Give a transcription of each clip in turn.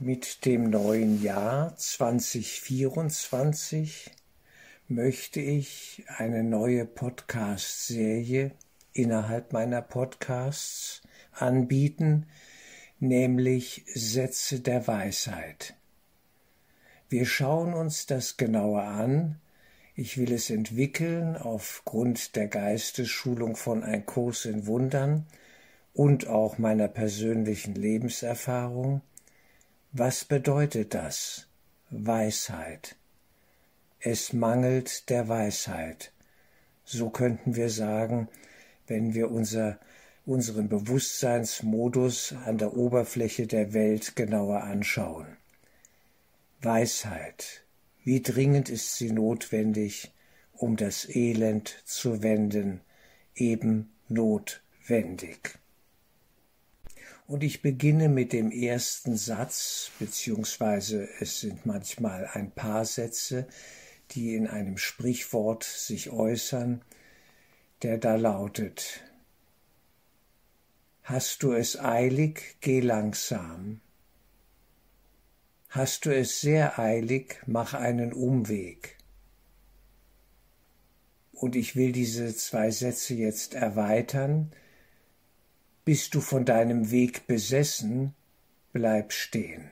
Mit dem neuen Jahr 2024 möchte ich eine neue Podcast-Serie innerhalb meiner Podcasts anbieten, nämlich Sätze der Weisheit. Wir schauen uns das genauer an. Ich will es entwickeln aufgrund der Geistesschulung von Ein Kurs in Wundern und auch meiner persönlichen Lebenserfahrung was bedeutet das? Weisheit. Es mangelt der Weisheit. So könnten wir sagen, wenn wir unser, unseren Bewusstseinsmodus an der Oberfläche der Welt genauer anschauen. Weisheit. Wie dringend ist sie notwendig, um das Elend zu wenden, eben notwendig. Und ich beginne mit dem ersten Satz, beziehungsweise es sind manchmal ein paar Sätze, die in einem Sprichwort sich äußern, der da lautet Hast du es eilig, geh langsam. Hast du es sehr eilig, mach einen Umweg. Und ich will diese zwei Sätze jetzt erweitern, bist du von deinem Weg besessen, bleib stehen.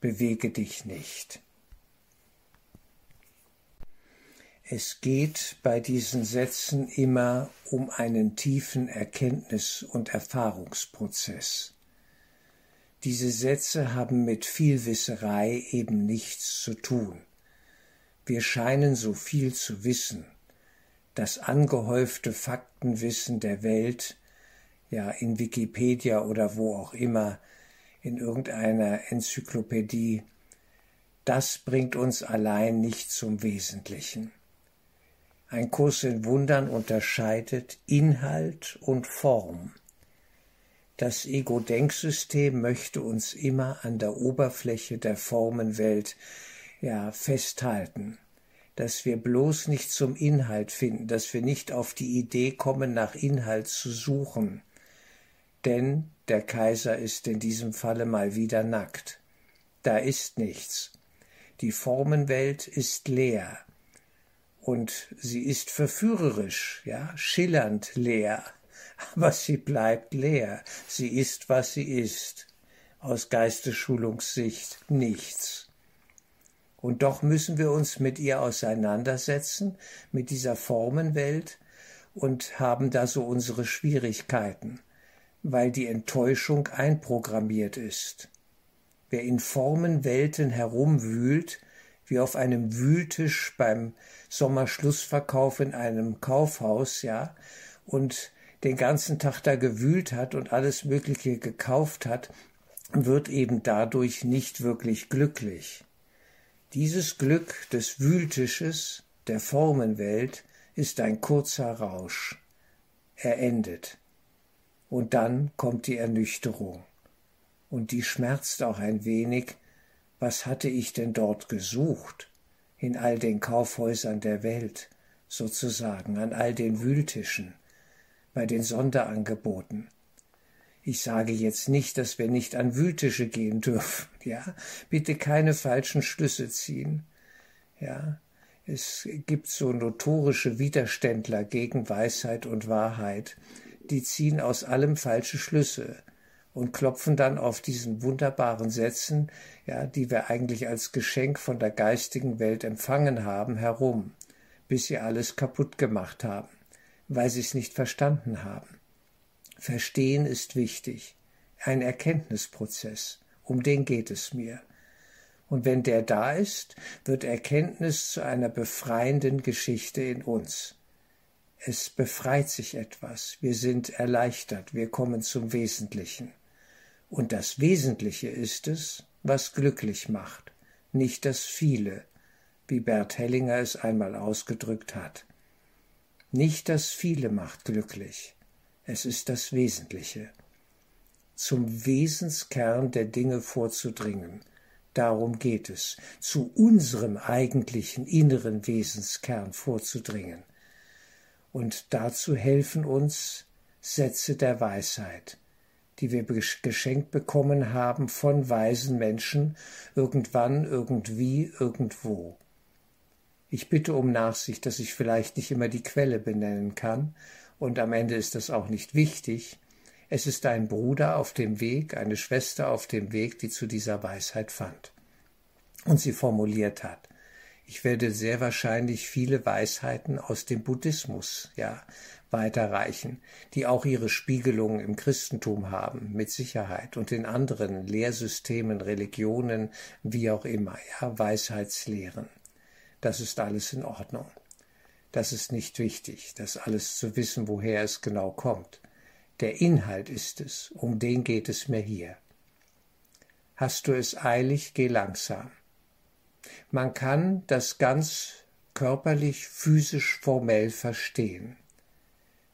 Bewege dich nicht. Es geht bei diesen Sätzen immer um einen tiefen Erkenntnis- und Erfahrungsprozess. Diese Sätze haben mit Vielwisserei eben nichts zu tun. Wir scheinen so viel zu wissen. Das angehäufte Faktenwissen der Welt ja in Wikipedia oder wo auch immer, in irgendeiner Enzyklopädie, das bringt uns allein nicht zum Wesentlichen. Ein Kurs in Wundern unterscheidet Inhalt und Form. Das Ego-Denksystem möchte uns immer an der Oberfläche der Formenwelt ja festhalten, dass wir bloß nicht zum Inhalt finden, dass wir nicht auf die Idee kommen, nach Inhalt zu suchen, denn der Kaiser ist in diesem Falle mal wieder nackt. Da ist nichts. Die Formenwelt ist leer. Und sie ist verführerisch, ja, schillernd leer. Aber sie bleibt leer. Sie ist, was sie ist. Aus Geistesschulungssicht nichts. Und doch müssen wir uns mit ihr auseinandersetzen, mit dieser Formenwelt, und haben da so unsere Schwierigkeiten weil die Enttäuschung einprogrammiert ist. Wer in Formenwelten herumwühlt, wie auf einem Wühltisch beim Sommerschlussverkauf in einem Kaufhaus, ja, und den ganzen Tag da gewühlt hat und alles Mögliche gekauft hat, wird eben dadurch nicht wirklich glücklich. Dieses Glück des Wühltisches, der Formenwelt, ist ein kurzer Rausch. Er endet. Und dann kommt die Ernüchterung. Und die schmerzt auch ein wenig. Was hatte ich denn dort gesucht? In all den Kaufhäusern der Welt, sozusagen, an all den Wühltischen, bei den Sonderangeboten. Ich sage jetzt nicht, dass wir nicht an Wühltische gehen dürfen, ja. Bitte keine falschen Schlüsse ziehen, ja. Es gibt so notorische Widerständler gegen Weisheit und Wahrheit, die ziehen aus allem falsche Schlüsse und klopfen dann auf diesen wunderbaren Sätzen, ja, die wir eigentlich als Geschenk von der geistigen Welt empfangen haben, herum, bis sie alles kaputt gemacht haben, weil sie es nicht verstanden haben. Verstehen ist wichtig, ein Erkenntnisprozess, um den geht es mir. Und wenn der da ist, wird Erkenntnis zu einer befreienden Geschichte in uns. Es befreit sich etwas, wir sind erleichtert, wir kommen zum Wesentlichen. Und das Wesentliche ist es, was glücklich macht, nicht das Viele, wie Bert Hellinger es einmal ausgedrückt hat. Nicht das Viele macht glücklich, es ist das Wesentliche. Zum Wesenskern der Dinge vorzudringen, darum geht es, zu unserem eigentlichen inneren Wesenskern vorzudringen. Und dazu helfen uns Sätze der Weisheit, die wir geschenkt bekommen haben von weisen Menschen, irgendwann, irgendwie, irgendwo. Ich bitte um Nachsicht, dass ich vielleicht nicht immer die Quelle benennen kann, und am Ende ist das auch nicht wichtig. Es ist ein Bruder auf dem Weg, eine Schwester auf dem Weg, die zu dieser Weisheit fand und sie formuliert hat. Ich werde sehr wahrscheinlich viele Weisheiten aus dem Buddhismus, ja, weiterreichen, die auch ihre Spiegelung im Christentum haben, mit Sicherheit, und in anderen Lehrsystemen, Religionen, wie auch immer, ja, Weisheitslehren. Das ist alles in Ordnung. Das ist nicht wichtig, das alles zu wissen, woher es genau kommt. Der Inhalt ist es, um den geht es mir hier. Hast du es eilig, geh langsam. Man kann das ganz körperlich, physisch, formell verstehen.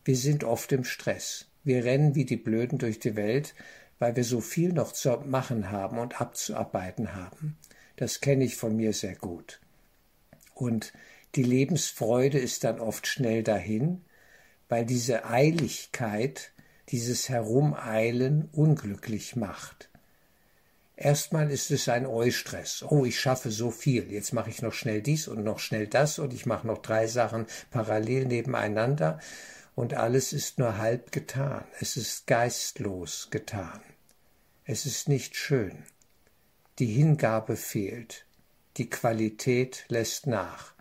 Wir sind oft im Stress. Wir rennen wie die Blöden durch die Welt, weil wir so viel noch zu machen haben und abzuarbeiten haben. Das kenne ich von mir sehr gut. Und die Lebensfreude ist dann oft schnell dahin, weil diese Eiligkeit, dieses Herumeilen unglücklich macht. Erstmal ist es ein Eustress. Oh, ich schaffe so viel. Jetzt mache ich noch schnell dies und noch schnell das und ich mache noch drei Sachen parallel nebeneinander und alles ist nur halb getan. Es ist geistlos getan. Es ist nicht schön. Die Hingabe fehlt. Die Qualität lässt nach.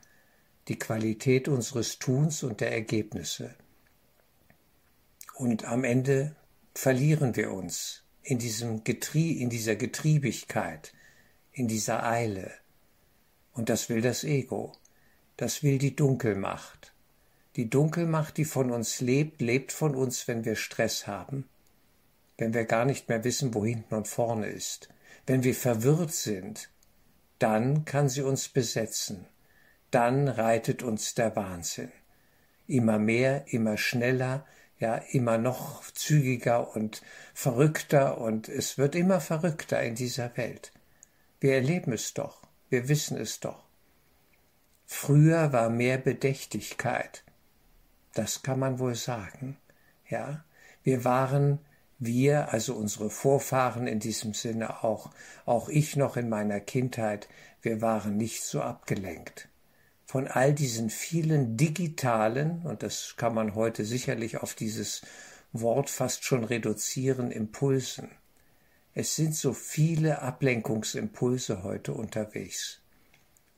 Die Qualität unseres Tuns und der Ergebnisse. Und am Ende verlieren wir uns in diesem Getrie, in dieser Getriebigkeit, in dieser Eile. Und das will das Ego. Das will die Dunkelmacht. Die Dunkelmacht, die von uns lebt, lebt von uns, wenn wir Stress haben, wenn wir gar nicht mehr wissen, wo hinten und vorne ist, wenn wir verwirrt sind, dann kann sie uns besetzen, dann reitet uns der Wahnsinn. Immer mehr, immer schneller, ja immer noch zügiger und verrückter und es wird immer verrückter in dieser Welt. Wir erleben es doch, wir wissen es doch. Früher war mehr Bedächtigkeit. Das kann man wohl sagen. Ja, wir waren wir, also unsere Vorfahren in diesem Sinne auch, auch ich noch in meiner Kindheit, wir waren nicht so abgelenkt von all diesen vielen digitalen, und das kann man heute sicherlich auf dieses Wort fast schon reduzieren, Impulsen. Es sind so viele Ablenkungsimpulse heute unterwegs.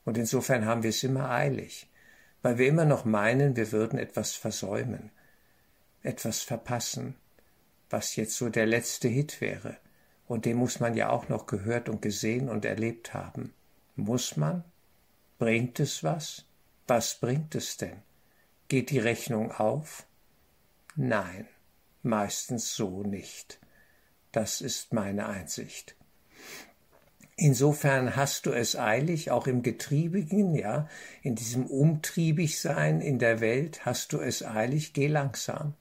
Und insofern haben wir es immer eilig, weil wir immer noch meinen, wir würden etwas versäumen, etwas verpassen, was jetzt so der letzte Hit wäre. Und den muss man ja auch noch gehört und gesehen und erlebt haben. Muss man? Bringt es was? Was bringt es denn? Geht die Rechnung auf? Nein, meistens so nicht. Das ist meine Einsicht. Insofern hast du es eilig, auch im Getriebigen, ja, in diesem Umtriebigsein in der Welt hast du es eilig, geh langsam.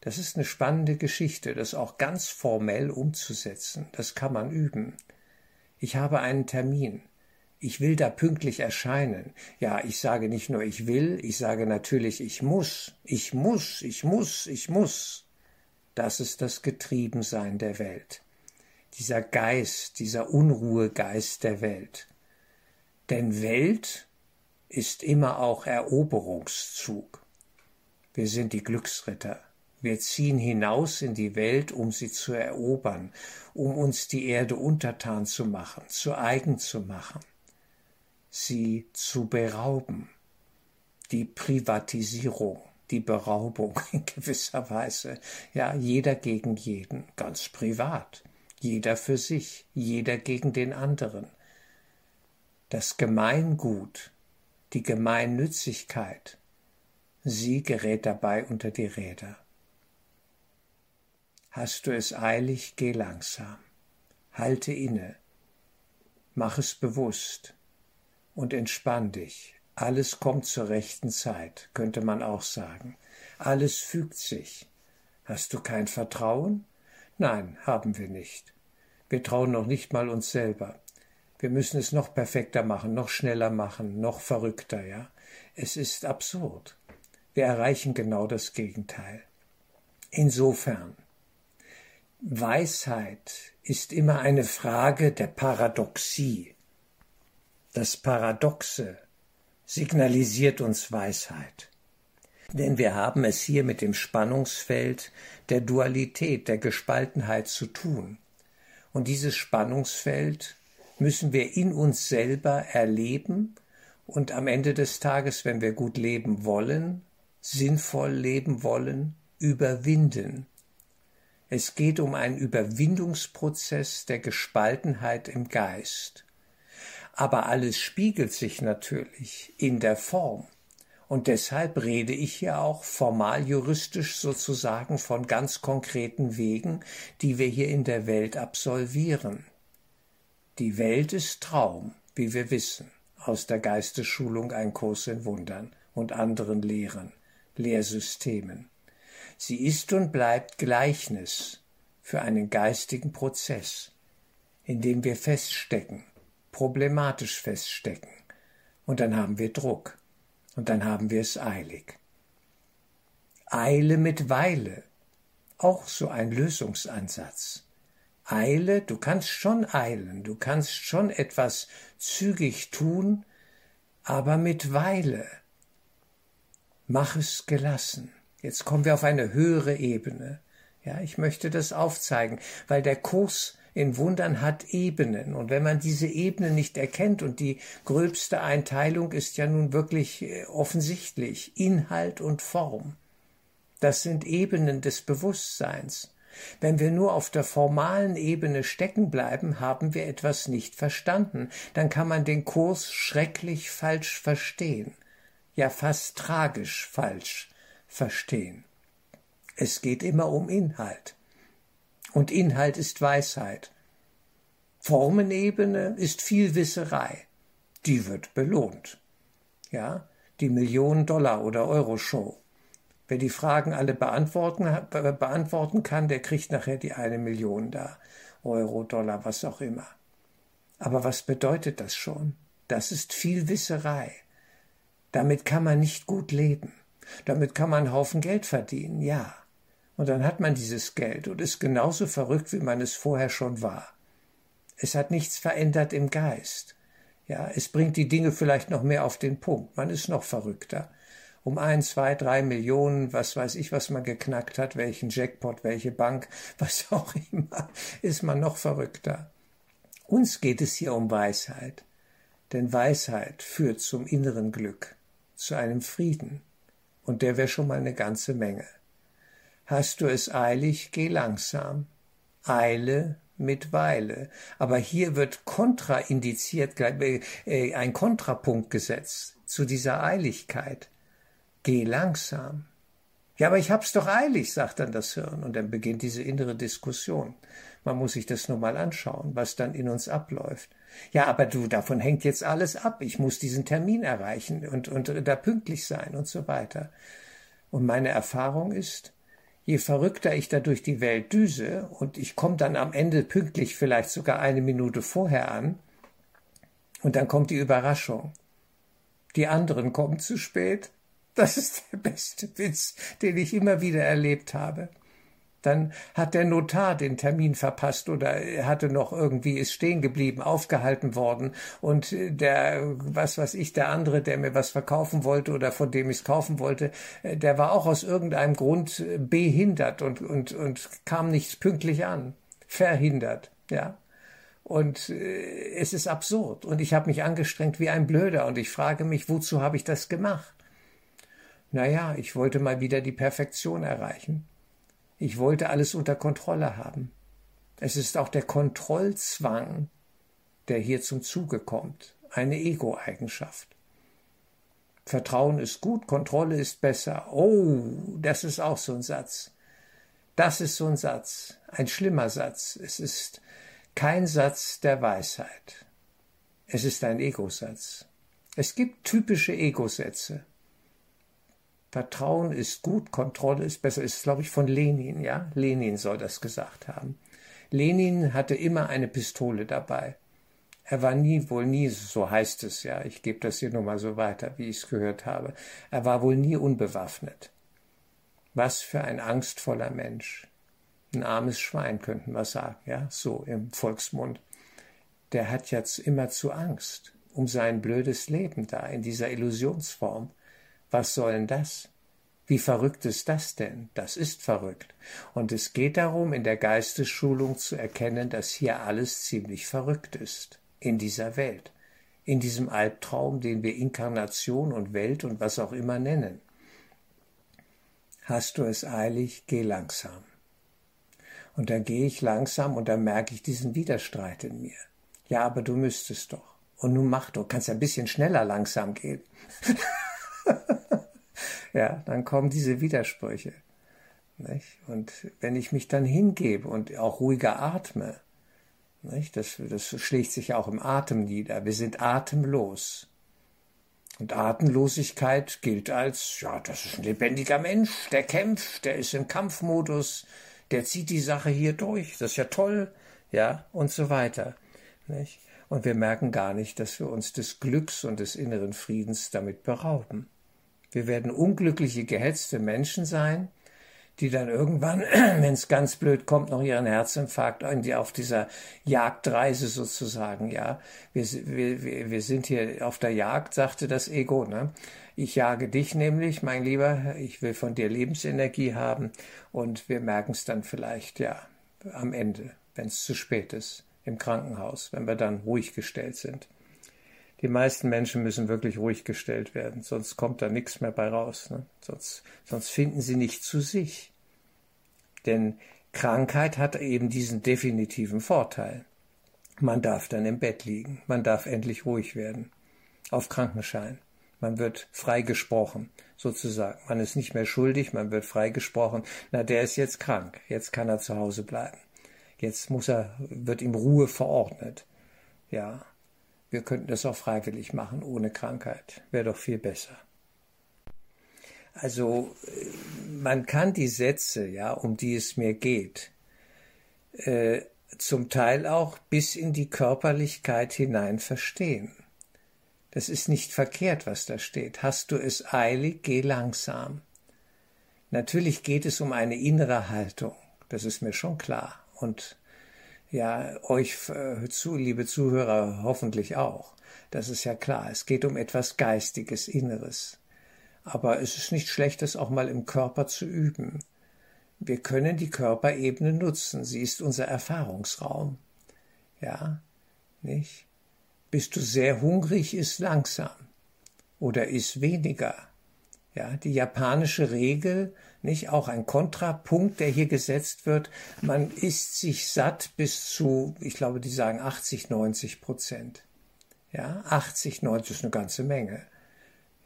Das ist eine spannende Geschichte, das auch ganz formell umzusetzen. Das kann man üben. Ich habe einen Termin ich will da pünktlich erscheinen. Ja, ich sage nicht nur ich will, ich sage natürlich ich muss, ich muss, ich muss, ich muss. Das ist das Getriebensein der Welt. Dieser Geist, dieser Unruhegeist der Welt. Denn Welt ist immer auch Eroberungszug. Wir sind die Glücksritter. Wir ziehen hinaus in die Welt, um sie zu erobern, um uns die Erde untertan zu machen, zu eigen zu machen sie zu berauben. Die Privatisierung, die Beraubung in gewisser Weise, ja, jeder gegen jeden, ganz privat, jeder für sich, jeder gegen den anderen. Das Gemeingut, die Gemeinnützigkeit, sie gerät dabei unter die Räder. Hast du es eilig, geh langsam, halte inne, mach es bewusst, und entspann dich. Alles kommt zur rechten Zeit, könnte man auch sagen. Alles fügt sich. Hast du kein Vertrauen? Nein, haben wir nicht. Wir trauen noch nicht mal uns selber. Wir müssen es noch perfekter machen, noch schneller machen, noch verrückter, ja. Es ist absurd. Wir erreichen genau das Gegenteil. Insofern, Weisheit ist immer eine Frage der Paradoxie. Das Paradoxe signalisiert uns Weisheit. Denn wir haben es hier mit dem Spannungsfeld der Dualität, der Gespaltenheit zu tun. Und dieses Spannungsfeld müssen wir in uns selber erleben und am Ende des Tages, wenn wir gut leben wollen, sinnvoll leben wollen, überwinden. Es geht um einen Überwindungsprozess der Gespaltenheit im Geist. Aber alles spiegelt sich natürlich in der Form. Und deshalb rede ich hier auch formal juristisch sozusagen von ganz konkreten Wegen, die wir hier in der Welt absolvieren. Die Welt ist Traum, wie wir wissen, aus der Geistesschulung ein Kurs in Wundern und anderen Lehren, Lehrsystemen. Sie ist und bleibt Gleichnis für einen geistigen Prozess, in dem wir feststecken, problematisch feststecken, und dann haben wir Druck, und dann haben wir es eilig. Eile mit Weile, auch so ein Lösungsansatz. Eile, du kannst schon eilen, du kannst schon etwas zügig tun, aber mit Weile. Mach es gelassen. Jetzt kommen wir auf eine höhere Ebene. Ja, ich möchte das aufzeigen, weil der Kurs in Wundern hat Ebenen. Und wenn man diese Ebenen nicht erkennt, und die gröbste Einteilung ist ja nun wirklich äh, offensichtlich, Inhalt und Form. Das sind Ebenen des Bewusstseins. Wenn wir nur auf der formalen Ebene stecken bleiben, haben wir etwas nicht verstanden. Dann kann man den Kurs schrecklich falsch verstehen. Ja, fast tragisch falsch verstehen. Es geht immer um Inhalt. Und Inhalt ist Weisheit. Formenebene ist Vielwisserei. Die wird belohnt. Ja, die Millionen Dollar oder Euro Show. Wer die Fragen alle beantworten, beantworten kann, der kriegt nachher die eine Million da. Euro, Dollar, was auch immer. Aber was bedeutet das schon? Das ist Vielwisserei. Damit kann man nicht gut leben. Damit kann man einen Haufen Geld verdienen, ja. Und dann hat man dieses Geld und ist genauso verrückt, wie man es vorher schon war. Es hat nichts verändert im Geist. Ja, es bringt die Dinge vielleicht noch mehr auf den Punkt. Man ist noch verrückter. Um ein, zwei, drei Millionen, was weiß ich, was man geknackt hat, welchen Jackpot, welche Bank, was auch immer, ist man noch verrückter. Uns geht es hier um Weisheit. Denn Weisheit führt zum inneren Glück, zu einem Frieden und der wäre schon mal eine ganze Menge. Hast du es eilig, geh langsam. Eile mit Weile. Aber hier wird kontraindiziert, äh, ein Kontrapunkt gesetzt zu dieser Eiligkeit. Geh langsam. Ja, aber ich hab's doch eilig, sagt dann das Hirn. Und dann beginnt diese innere Diskussion. Man muss sich das nur mal anschauen, was dann in uns abläuft. Ja, aber du, davon hängt jetzt alles ab. Ich muss diesen Termin erreichen und, und da pünktlich sein und so weiter. Und meine Erfahrung ist, je verrückter ich da durch die Welt düse und ich komme dann am Ende pünktlich vielleicht sogar eine Minute vorher an, und dann kommt die Überraschung. Die anderen kommen zu spät das ist der beste Witz, den ich immer wieder erlebt habe. Dann hat der Notar den Termin verpasst oder hatte noch irgendwie ist stehen geblieben, aufgehalten worden und der, was weiß ich, der andere, der mir was verkaufen wollte oder von dem ich es kaufen wollte, der war auch aus irgendeinem Grund behindert und, und, und kam nicht pünktlich an. Verhindert, ja. Und äh, es ist absurd. Und ich habe mich angestrengt wie ein Blöder und ich frage mich, wozu habe ich das gemacht? Naja, ich wollte mal wieder die Perfektion erreichen. Ich wollte alles unter Kontrolle haben. Es ist auch der Kontrollzwang, der hier zum Zuge kommt, eine Ego-Eigenschaft. Vertrauen ist gut, Kontrolle ist besser. Oh, das ist auch so ein Satz. Das ist so ein Satz, ein schlimmer Satz. Es ist kein Satz der Weisheit. Es ist ein Ego-Satz. Es gibt typische Ego-Sätze. Vertrauen ist gut, Kontrolle ist besser. Ist, glaube ich, von Lenin, ja? Lenin soll das gesagt haben. Lenin hatte immer eine Pistole dabei. Er war nie, wohl nie, so heißt es ja, ich gebe das hier nur mal so weiter, wie ich es gehört habe. Er war wohl nie unbewaffnet. Was für ein angstvoller Mensch. Ein armes Schwein könnten wir sagen, ja, so im Volksmund. Der hat jetzt immer zu Angst um sein blödes Leben da in dieser Illusionsform. Was soll denn das? Wie verrückt ist das denn? Das ist verrückt. Und es geht darum, in der Geistesschulung zu erkennen, dass hier alles ziemlich verrückt ist in dieser Welt, in diesem Albtraum, den wir Inkarnation und Welt und was auch immer nennen. Hast du es eilig, geh langsam. Und dann gehe ich langsam und dann merke ich diesen Widerstreit in mir. Ja, aber du müsstest doch. Und nun mach doch, kannst ja ein bisschen schneller langsam gehen. ja, dann kommen diese Widersprüche. Nicht? Und wenn ich mich dann hingebe und auch ruhiger atme, nicht? Das, das schlägt sich auch im Atem nieder. Wir sind atemlos. Und Atemlosigkeit gilt als, ja, das ist ein lebendiger Mensch, der kämpft, der ist im Kampfmodus, der zieht die Sache hier durch, das ist ja toll, ja, und so weiter. Nicht? Und wir merken gar nicht, dass wir uns des Glücks und des inneren Friedens damit berauben. Wir werden unglückliche, gehetzte Menschen sein, die dann irgendwann, wenn es ganz blöd kommt, noch ihren Herzinfarkt auf dieser Jagdreise sozusagen, ja. Wir, wir, wir sind hier auf der Jagd, sagte das Ego, ne? Ich jage dich nämlich, mein Lieber, ich will von dir Lebensenergie haben und wir merken es dann vielleicht, ja, am Ende, wenn es zu spät ist, im Krankenhaus, wenn wir dann ruhig gestellt sind. Die meisten Menschen müssen wirklich ruhig gestellt werden, sonst kommt da nichts mehr bei raus. Ne? Sonst, sonst finden sie nicht zu sich. Denn Krankheit hat eben diesen definitiven Vorteil. Man darf dann im Bett liegen, man darf endlich ruhig werden. Auf Krankenschein. Man wird freigesprochen, sozusagen. Man ist nicht mehr schuldig, man wird freigesprochen. Na, der ist jetzt krank, jetzt kann er zu Hause bleiben. Jetzt muss er, wird ihm Ruhe verordnet. Ja, wir könnten das auch freiwillig machen, ohne Krankheit. Wäre doch viel besser. Also man kann die Sätze, ja, um die es mir geht, äh, zum Teil auch bis in die Körperlichkeit hinein verstehen. Das ist nicht verkehrt, was da steht. Hast du es eilig, geh langsam. Natürlich geht es um eine innere Haltung, das ist mir schon klar. Und ja, euch äh, zu, liebe Zuhörer, hoffentlich auch. Das ist ja klar. Es geht um etwas Geistiges, Inneres. Aber es ist nicht schlecht, das auch mal im Körper zu üben. Wir können die Körperebene nutzen. Sie ist unser Erfahrungsraum. Ja, nicht? Bist du sehr hungrig, ist langsam. Oder ist weniger. Ja, die japanische Regel, nicht auch ein Kontrapunkt, der hier gesetzt wird. Man isst sich satt bis zu, ich glaube, die sagen 80, 90 Prozent. Ja, 80, 90 ist eine ganze Menge.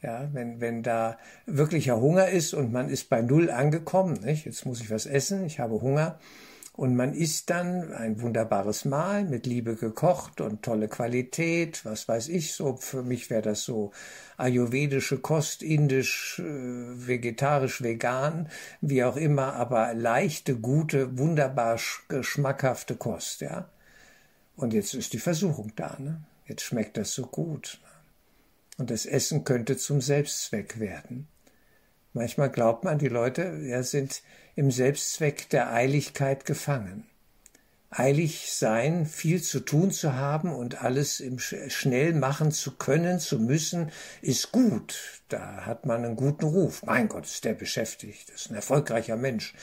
Ja, wenn, wenn da wirklicher Hunger ist und man ist bei Null angekommen, nicht? Jetzt muss ich was essen, ich habe Hunger, und man isst dann ein wunderbares Mahl mit Liebe gekocht und tolle Qualität, was weiß ich so. Für mich wäre das so ayurvedische Kost, indisch, äh, vegetarisch, vegan, wie auch immer, aber leichte, gute, wunderbar geschmackhafte Kost, ja. Und jetzt ist die Versuchung da, ne? Jetzt schmeckt das so gut. Und das Essen könnte zum Selbstzweck werden. Manchmal glaubt man, die Leute ja, sind im Selbstzweck der Eiligkeit gefangen. Eilig sein, viel zu tun zu haben und alles im schnell machen zu können, zu müssen, ist gut. Da hat man einen guten Ruf. Mein Gott, ist der beschäftigt, ist ein erfolgreicher Mensch.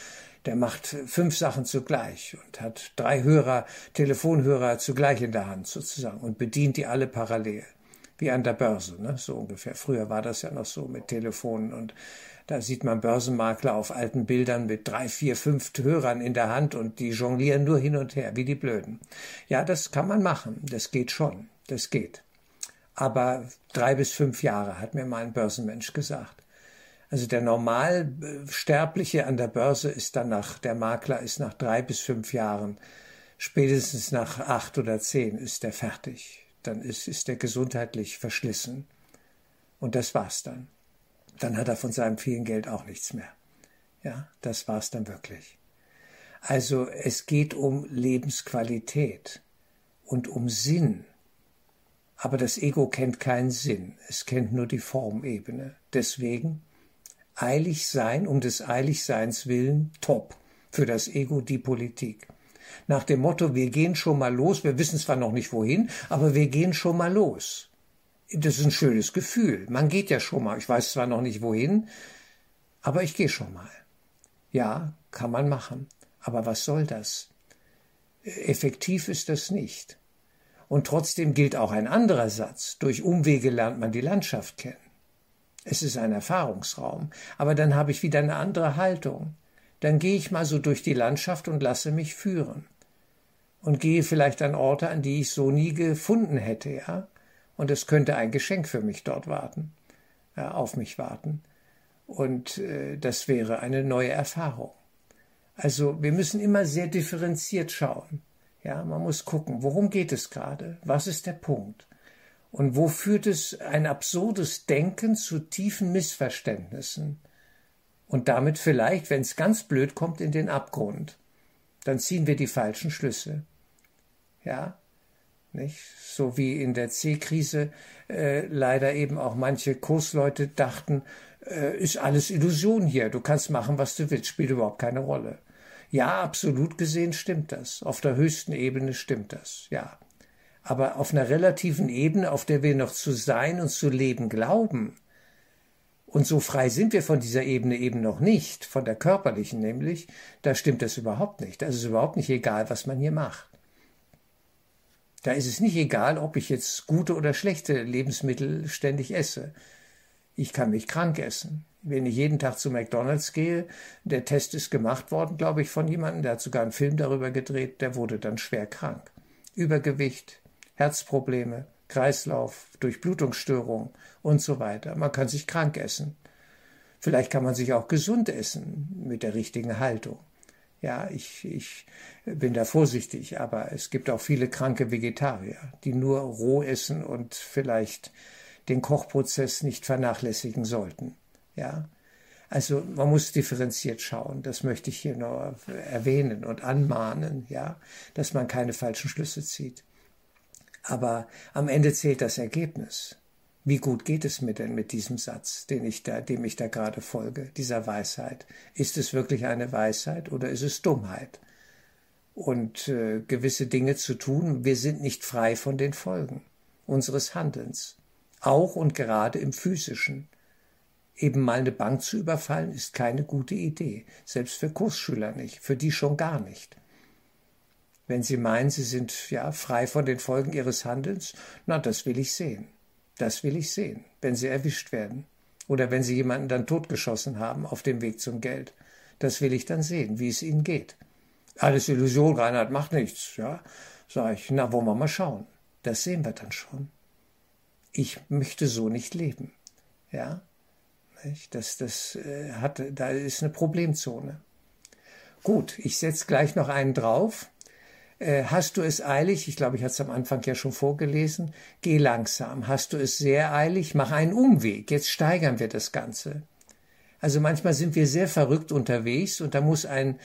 Der macht fünf Sachen zugleich und hat drei Hörer, Telefonhörer zugleich in der Hand sozusagen und bedient die alle parallel wie an der Börse, ne? so ungefähr. Früher war das ja noch so mit Telefonen und da sieht man Börsenmakler auf alten Bildern mit drei, vier, fünf Hörern in der Hand und die jonglieren nur hin und her, wie die Blöden. Ja, das kann man machen, das geht schon, das geht. Aber drei bis fünf Jahre, hat mir mal ein Börsenmensch gesagt. Also der Normalsterbliche an der Börse ist dann nach, der Makler ist nach drei bis fünf Jahren, spätestens nach acht oder zehn ist er fertig dann ist, ist er gesundheitlich verschlissen. Und das war's dann. Dann hat er von seinem vielen Geld auch nichts mehr. Ja, das war's dann wirklich. Also es geht um Lebensqualität und um Sinn. Aber das Ego kennt keinen Sinn, es kennt nur die Formebene. Deswegen eilig sein, um des Eiligseins willen, top. für das Ego die Politik. Nach dem Motto, wir gehen schon mal los, wir wissen zwar noch nicht wohin, aber wir gehen schon mal los. Das ist ein schönes Gefühl. Man geht ja schon mal. Ich weiß zwar noch nicht wohin, aber ich gehe schon mal. Ja, kann man machen. Aber was soll das? Effektiv ist das nicht. Und trotzdem gilt auch ein anderer Satz. Durch Umwege lernt man die Landschaft kennen. Es ist ein Erfahrungsraum. Aber dann habe ich wieder eine andere Haltung. Dann gehe ich mal so durch die Landschaft und lasse mich führen. Und gehe vielleicht an Orte, an die ich so nie gefunden hätte, ja. Und es könnte ein Geschenk für mich dort warten, ja, auf mich warten. Und äh, das wäre eine neue Erfahrung. Also wir müssen immer sehr differenziert schauen. Ja, man muss gucken, worum geht es gerade? Was ist der Punkt? Und wo führt es ein absurdes Denken zu tiefen Missverständnissen? Und damit vielleicht, wenn es ganz blöd kommt, in den Abgrund. Dann ziehen wir die falschen Schlüsse. Ja, nicht? So wie in der C-Krise äh, leider eben auch manche Kursleute dachten, äh, ist alles Illusion hier, du kannst machen, was du willst, spielt überhaupt keine Rolle. Ja, absolut gesehen stimmt das. Auf der höchsten Ebene stimmt das, ja. Aber auf einer relativen Ebene, auf der wir noch zu sein und zu leben glauben, und so frei sind wir von dieser Ebene eben noch nicht, von der körperlichen nämlich, da stimmt das überhaupt nicht. Da ist überhaupt nicht egal, was man hier macht. Da ist es nicht egal, ob ich jetzt gute oder schlechte Lebensmittel ständig esse. Ich kann mich krank essen wenn ich jeden Tag zu McDonalds gehe, der Test ist gemacht worden, glaube ich, von jemandem, der hat sogar einen Film darüber gedreht, der wurde dann schwer krank. Übergewicht, Herzprobleme, Kreislauf, Durchblutungsstörung und so weiter. Man kann sich krank essen. Vielleicht kann man sich auch gesund essen mit der richtigen Haltung. Ja, ich, ich bin da vorsichtig, aber es gibt auch viele kranke Vegetarier, die nur roh essen und vielleicht den Kochprozess nicht vernachlässigen sollten. Ja, also man muss differenziert schauen. Das möchte ich hier nur erwähnen und anmahnen, ja, dass man keine falschen Schlüsse zieht. Aber am Ende zählt das Ergebnis. Wie gut geht es mir denn mit diesem Satz, den ich da, dem ich da gerade folge, dieser Weisheit? Ist es wirklich eine Weisheit oder ist es Dummheit? Und äh, gewisse Dinge zu tun, wir sind nicht frei von den Folgen unseres Handelns, auch und gerade im physischen. Eben mal eine Bank zu überfallen, ist keine gute Idee, selbst für Kursschüler nicht, für die schon gar nicht. Wenn Sie meinen, Sie sind ja frei von den Folgen Ihres Handelns, na, das will ich sehen. Das will ich sehen, wenn Sie erwischt werden. Oder wenn Sie jemanden dann totgeschossen haben auf dem Weg zum Geld. Das will ich dann sehen, wie es Ihnen geht. Alles Illusion, Reinhard macht nichts, ja. Sag ich, na, wollen wir mal schauen. Das sehen wir dann schon. Ich möchte so nicht leben. Ja, das, das äh, hat, da ist eine Problemzone. Gut, ich setze gleich noch einen drauf. Äh, hast du es eilig? Ich glaube, ich hatte es am Anfang ja schon vorgelesen. Geh langsam. Hast du es sehr eilig? Mach einen Umweg. Jetzt steigern wir das Ganze. Also manchmal sind wir sehr verrückt unterwegs und da muss ein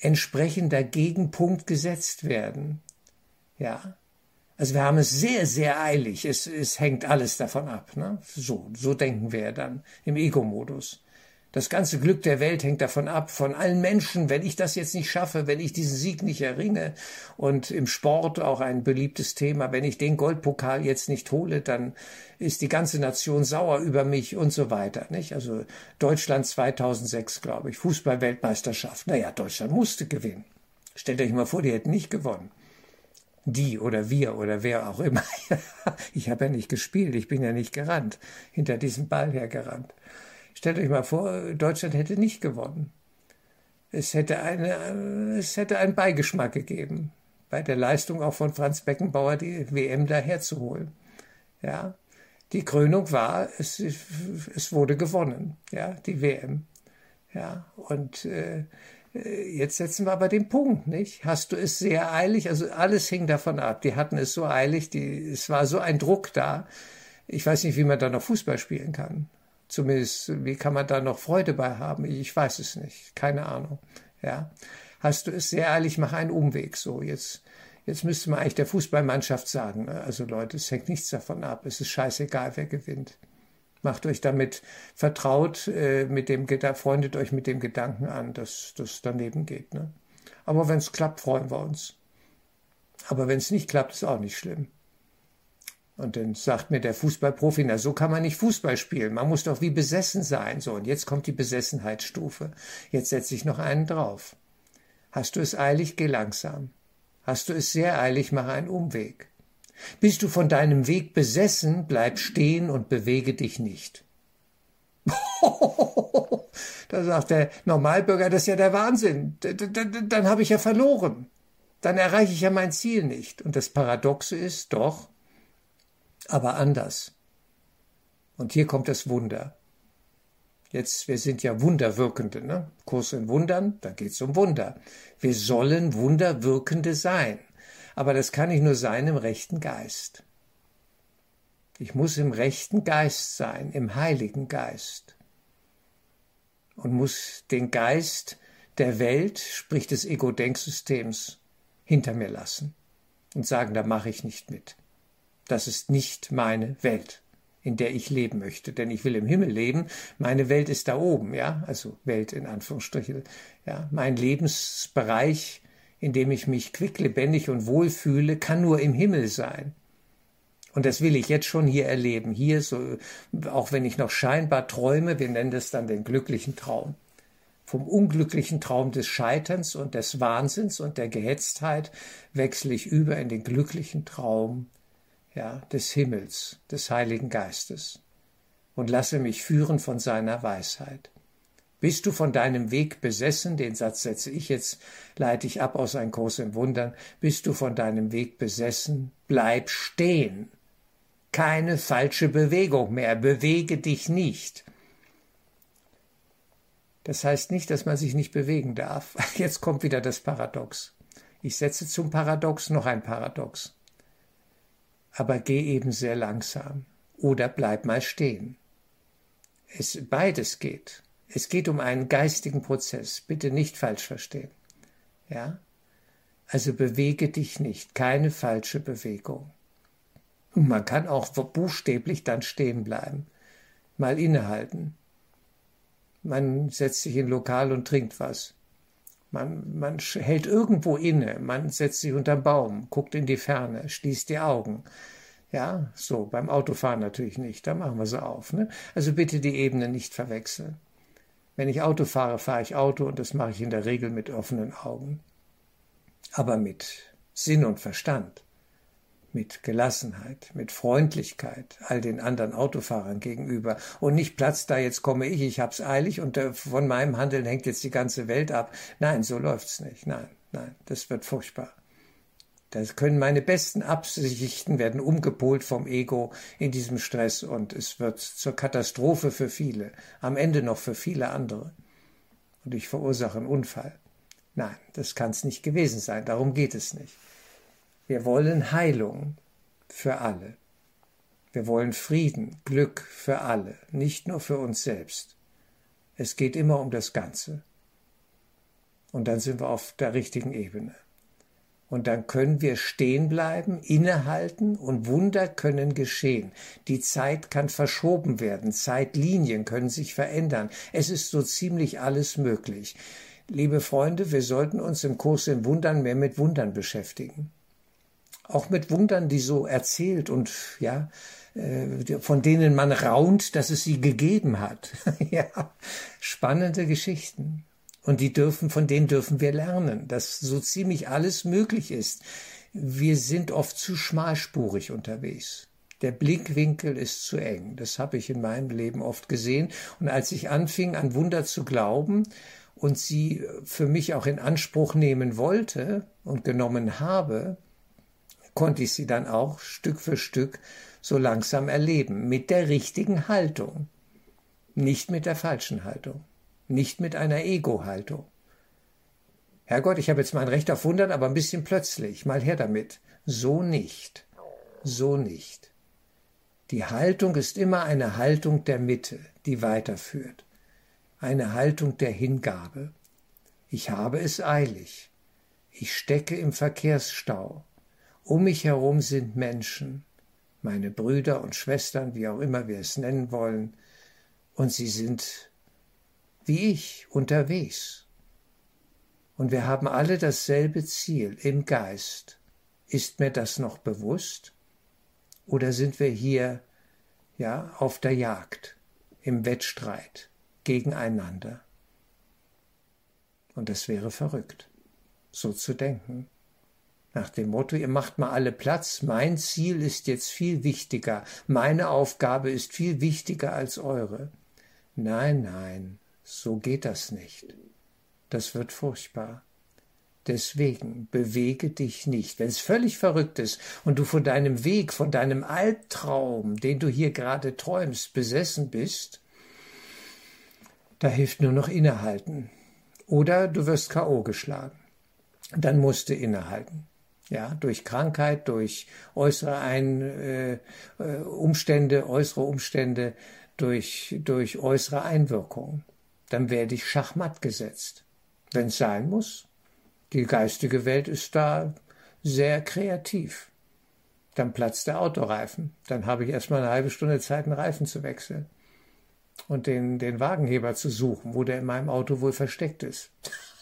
entsprechender Gegenpunkt gesetzt werden. Ja, also wir haben es sehr, sehr eilig. Es, es hängt alles davon ab. Ne? So, so denken wir dann im Ego-Modus. Das ganze Glück der Welt hängt davon ab, von allen Menschen, wenn ich das jetzt nicht schaffe, wenn ich diesen Sieg nicht erringe. Und im Sport auch ein beliebtes Thema, wenn ich den Goldpokal jetzt nicht hole, dann ist die ganze Nation sauer über mich und so weiter. Nicht? Also Deutschland 2006, glaube ich, Fußballweltmeisterschaft. Naja, Deutschland musste gewinnen. Stellt euch mal vor, die hätten nicht gewonnen die oder wir oder wer auch immer. ich habe ja nicht gespielt, ich bin ja nicht gerannt, hinter diesem Ball hergerannt. Stellt euch mal vor, Deutschland hätte nicht gewonnen. Es hätte, eine, es hätte einen Beigeschmack gegeben, bei der Leistung auch von Franz Beckenbauer die WM daherzuholen. Ja, die Krönung war, es, es wurde gewonnen, ja, die WM. Ja, und äh, äh, jetzt setzen wir aber den Punkt, nicht? Hast du es sehr eilig? Also alles hing davon ab. Die hatten es so eilig, die, es war so ein Druck da. Ich weiß nicht, wie man da noch Fußball spielen kann. Zumindest, wie kann man da noch Freude bei haben? Ich weiß es nicht. Keine Ahnung. Ja. Hast du es sehr eilig? Mach einen Umweg. So, jetzt, jetzt müsste man eigentlich der Fußballmannschaft sagen. Ne? Also Leute, es hängt nichts davon ab. Es ist scheißegal, wer gewinnt. Macht euch damit vertraut, äh, mit dem, freundet euch mit dem Gedanken an, dass das daneben geht. Ne? Aber wenn es klappt, freuen wir uns. Aber wenn es nicht klappt, ist auch nicht schlimm. Und dann sagt mir der Fußballprofi, na so kann man nicht Fußball spielen. Man muss doch wie besessen sein. So, und jetzt kommt die Besessenheitsstufe. Jetzt setze ich noch einen drauf. Hast du es eilig, geh langsam. Hast du es sehr eilig, mach einen Umweg. Bist du von deinem Weg besessen, bleib stehen und bewege dich nicht. da sagt der Normalbürger, das ist ja der Wahnsinn. Dann habe ich ja verloren. Dann erreiche ich ja mein Ziel nicht. Und das Paradoxe ist doch, aber anders. Und hier kommt das Wunder. Jetzt, wir sind ja Wunderwirkende, ne? Kurs in Wundern, da geht's um Wunder. Wir sollen Wunderwirkende sein. Aber das kann ich nur sein im rechten Geist. Ich muss im rechten Geist sein, im Heiligen Geist. Und muss den Geist der Welt, sprich des Ego-Denksystems, hinter mir lassen und sagen, da mache ich nicht mit. Das ist nicht meine Welt, in der ich leben möchte, denn ich will im Himmel leben. Meine Welt ist da oben, ja, also Welt in Anführungsstrichen, ja, mein Lebensbereich in dem ich mich quicklebendig und wohl fühle, kann nur im Himmel sein. Und das will ich jetzt schon hier erleben. Hier, so, auch wenn ich noch scheinbar träume, wir nennen das dann den glücklichen Traum. Vom unglücklichen Traum des Scheiterns und des Wahnsinns und der Gehetztheit wechsle ich über in den glücklichen Traum ja, des Himmels, des Heiligen Geistes und lasse mich führen von seiner Weisheit. Bist du von deinem Weg besessen, den Satz setze ich jetzt, leite ich ab aus ein Kurs im Wundern, bist du von deinem Weg besessen, bleib stehen. Keine falsche Bewegung mehr, bewege dich nicht. Das heißt nicht, dass man sich nicht bewegen darf. Jetzt kommt wieder das Paradox. Ich setze zum Paradox noch ein Paradox. Aber geh eben sehr langsam oder bleib mal stehen. Es beides geht. Es geht um einen geistigen Prozess. Bitte nicht falsch verstehen. Ja? Also bewege dich nicht. Keine falsche Bewegung. Und man kann auch buchstäblich dann stehen bleiben. Mal innehalten. Man setzt sich in Lokal und trinkt was. Man, man hält irgendwo inne, man setzt sich unterm Baum, guckt in die Ferne, schließt die Augen. Ja, so, beim Autofahren natürlich nicht, da machen wir sie auf. Ne? Also bitte die Ebene nicht verwechseln. Wenn ich Auto fahre, fahre ich Auto und das mache ich in der Regel mit offenen Augen. Aber mit Sinn und Verstand, mit Gelassenheit, mit Freundlichkeit all den anderen Autofahrern gegenüber und nicht Platz da, jetzt komme ich, ich hab's eilig und äh, von meinem Handeln hängt jetzt die ganze Welt ab. Nein, so läuft's nicht. Nein, nein, das wird furchtbar. Das können meine besten Absichten werden umgepolt vom Ego in diesem Stress und es wird zur Katastrophe für viele, am Ende noch für viele andere. Und ich verursache einen Unfall. Nein, das kann es nicht gewesen sein, darum geht es nicht. Wir wollen Heilung für alle. Wir wollen Frieden, Glück für alle, nicht nur für uns selbst. Es geht immer um das Ganze. Und dann sind wir auf der richtigen Ebene. Und dann können wir stehen bleiben, innehalten und Wunder können geschehen. Die Zeit kann verschoben werden, Zeitlinien können sich verändern. Es ist so ziemlich alles möglich. Liebe Freunde, wir sollten uns im Kurs in Wundern mehr mit Wundern beschäftigen. Auch mit Wundern, die so erzählt und ja, äh, von denen man raunt, dass es sie gegeben hat. ja, spannende Geschichten. Und die dürfen, von denen dürfen wir lernen, dass so ziemlich alles möglich ist. Wir sind oft zu schmalspurig unterwegs. Der Blickwinkel ist zu eng. Das habe ich in meinem Leben oft gesehen. Und als ich anfing, an Wunder zu glauben und sie für mich auch in Anspruch nehmen wollte und genommen habe, konnte ich sie dann auch Stück für Stück so langsam erleben, mit der richtigen Haltung, nicht mit der falschen Haltung nicht mit einer Ego-Haltung. Herrgott, ich habe jetzt mein Recht auf Wundern, aber ein bisschen plötzlich, mal her damit. So nicht. So nicht. Die Haltung ist immer eine Haltung der Mitte, die weiterführt. Eine Haltung der Hingabe. Ich habe es eilig. Ich stecke im Verkehrsstau. Um mich herum sind Menschen. meine Brüder und Schwestern, wie auch immer wir es nennen wollen, und sie sind wie ich unterwegs. Und wir haben alle dasselbe Ziel im Geist. Ist mir das noch bewusst? Oder sind wir hier, ja, auf der Jagd, im Wettstreit, gegeneinander? Und das wäre verrückt, so zu denken. Nach dem Motto, ihr macht mal alle Platz, mein Ziel ist jetzt viel wichtiger, meine Aufgabe ist viel wichtiger als eure. Nein, nein, so geht das nicht. Das wird furchtbar. Deswegen bewege dich nicht. Wenn es völlig verrückt ist und du von deinem Weg, von deinem Albtraum, den du hier gerade träumst, besessen bist, da hilft nur noch innehalten. Oder du wirst K.O. geschlagen. Dann musst du innehalten. Ja, durch Krankheit, durch äußere Ein, äh, äh Umstände, äußere Umstände, durch, durch äußere Einwirkungen. Dann werde ich schachmatt gesetzt. Wenn es sein muss, die geistige Welt ist da sehr kreativ. Dann platzt der Autoreifen. Dann habe ich erstmal eine halbe Stunde Zeit, einen Reifen zu wechseln. Und den, den Wagenheber zu suchen, wo der in meinem Auto wohl versteckt ist.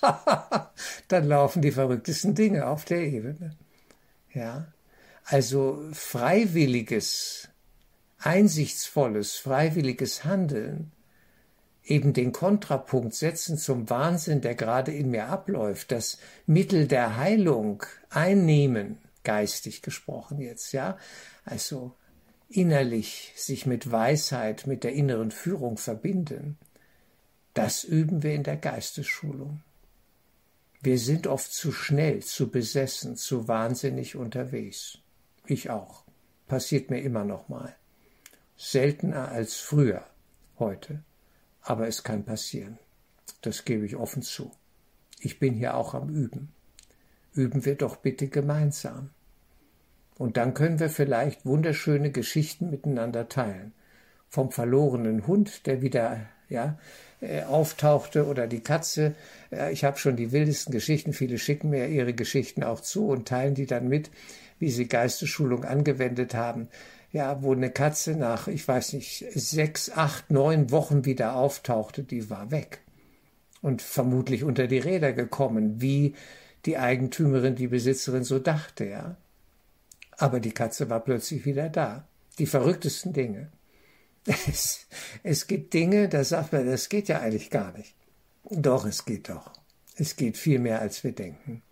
Dann laufen die verrücktesten Dinge auf der Ebene. Ja. Also freiwilliges, einsichtsvolles, freiwilliges Handeln eben den Kontrapunkt setzen zum Wahnsinn, der gerade in mir abläuft, das Mittel der Heilung einnehmen, geistig gesprochen jetzt, ja, also innerlich sich mit Weisheit, mit der inneren Führung verbinden, das üben wir in der Geistesschulung. Wir sind oft zu schnell, zu besessen, zu wahnsinnig unterwegs. Ich auch. Passiert mir immer noch mal. Seltener als früher heute aber es kann passieren. Das gebe ich offen zu. Ich bin hier auch am Üben. Üben wir doch bitte gemeinsam. Und dann können wir vielleicht wunderschöne Geschichten miteinander teilen. Vom verlorenen Hund, der wieder ja, äh, auftauchte, oder die Katze. Ich habe schon die wildesten Geschichten. Viele schicken mir ihre Geschichten auch zu und teilen die dann mit, wie sie Geistesschulung angewendet haben ja, wo eine Katze nach, ich weiß nicht, sechs, acht, neun Wochen wieder auftauchte, die war weg. Und vermutlich unter die Räder gekommen, wie die Eigentümerin, die Besitzerin so dachte, ja. Aber die Katze war plötzlich wieder da. Die verrücktesten Dinge. Es, es gibt Dinge, da sagt man, das geht ja eigentlich gar nicht. Doch, es geht doch. Es geht viel mehr, als wir denken.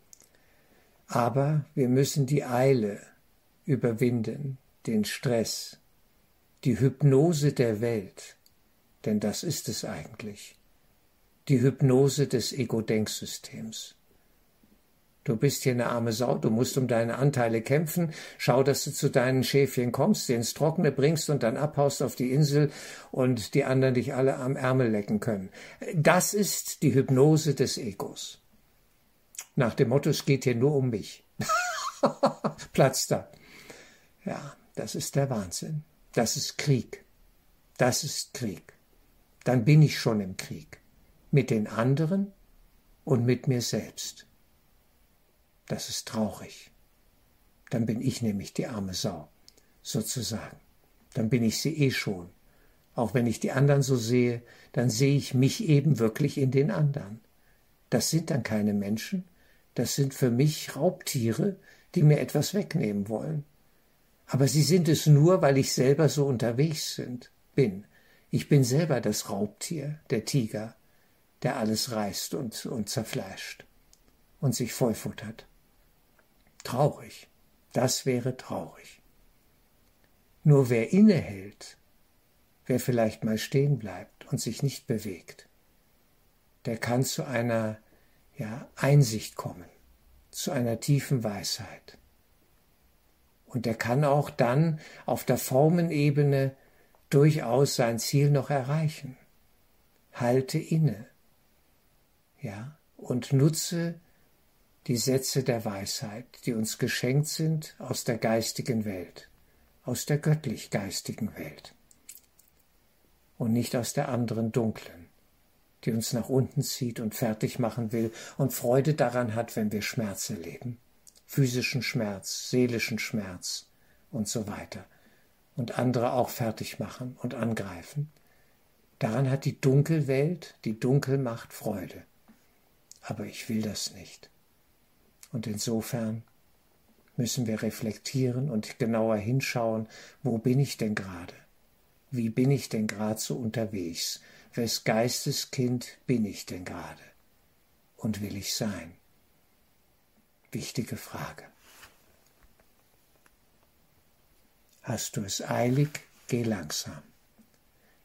Aber wir müssen die Eile überwinden, den Stress, die Hypnose der Welt, denn das ist es eigentlich, die Hypnose des Ego-Denksystems. Du bist hier eine arme Sau, du musst um deine Anteile kämpfen, schau, dass du zu deinen Schäfchen kommst, sie ins Trockene bringst und dann abhaust auf die Insel und die anderen dich alle am Ärmel lecken können. Das ist die Hypnose des Egos. Nach dem Motto, es geht hier nur um mich. Platz da. Ja, das ist der Wahnsinn. Das ist Krieg. Das ist Krieg. Dann bin ich schon im Krieg. Mit den anderen und mit mir selbst. Das ist traurig. Dann bin ich nämlich die arme Sau, sozusagen. Dann bin ich sie eh schon. Auch wenn ich die anderen so sehe, dann sehe ich mich eben wirklich in den anderen. Das sind dann keine Menschen, das sind für mich Raubtiere, die mir etwas wegnehmen wollen. Aber sie sind es nur, weil ich selber so unterwegs sind, bin. Ich bin selber das Raubtier, der Tiger, der alles reißt und, und zerfleischt und sich vollfuttert. Traurig. Das wäre traurig. Nur wer innehält, wer vielleicht mal stehen bleibt und sich nicht bewegt, der kann zu einer ja, Einsicht kommen, zu einer tiefen Weisheit. Und er kann auch dann auf der Formenebene durchaus sein Ziel noch erreichen. Halte inne. Ja, und nutze die Sätze der Weisheit, die uns geschenkt sind aus der geistigen Welt, aus der göttlich-geistigen Welt und nicht aus der anderen dunklen, die uns nach unten zieht und fertig machen will und Freude daran hat, wenn wir Schmerz erleben physischen Schmerz, seelischen Schmerz und so weiter. und andere auch fertig machen und angreifen. Daran hat die Dunkelwelt, die Dunkelmacht Freude. Aber ich will das nicht. Und insofern müssen wir reflektieren und genauer hinschauen, wo bin ich denn gerade? Wie bin ich denn gerade so unterwegs? Wes Geisteskind bin ich denn gerade? Und will ich sein? Wichtige Frage. Hast du es eilig, geh langsam.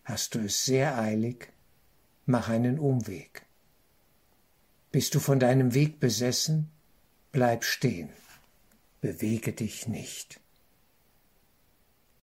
Hast du es sehr eilig, mach einen Umweg. Bist du von deinem Weg besessen, bleib stehen bewege dich nicht.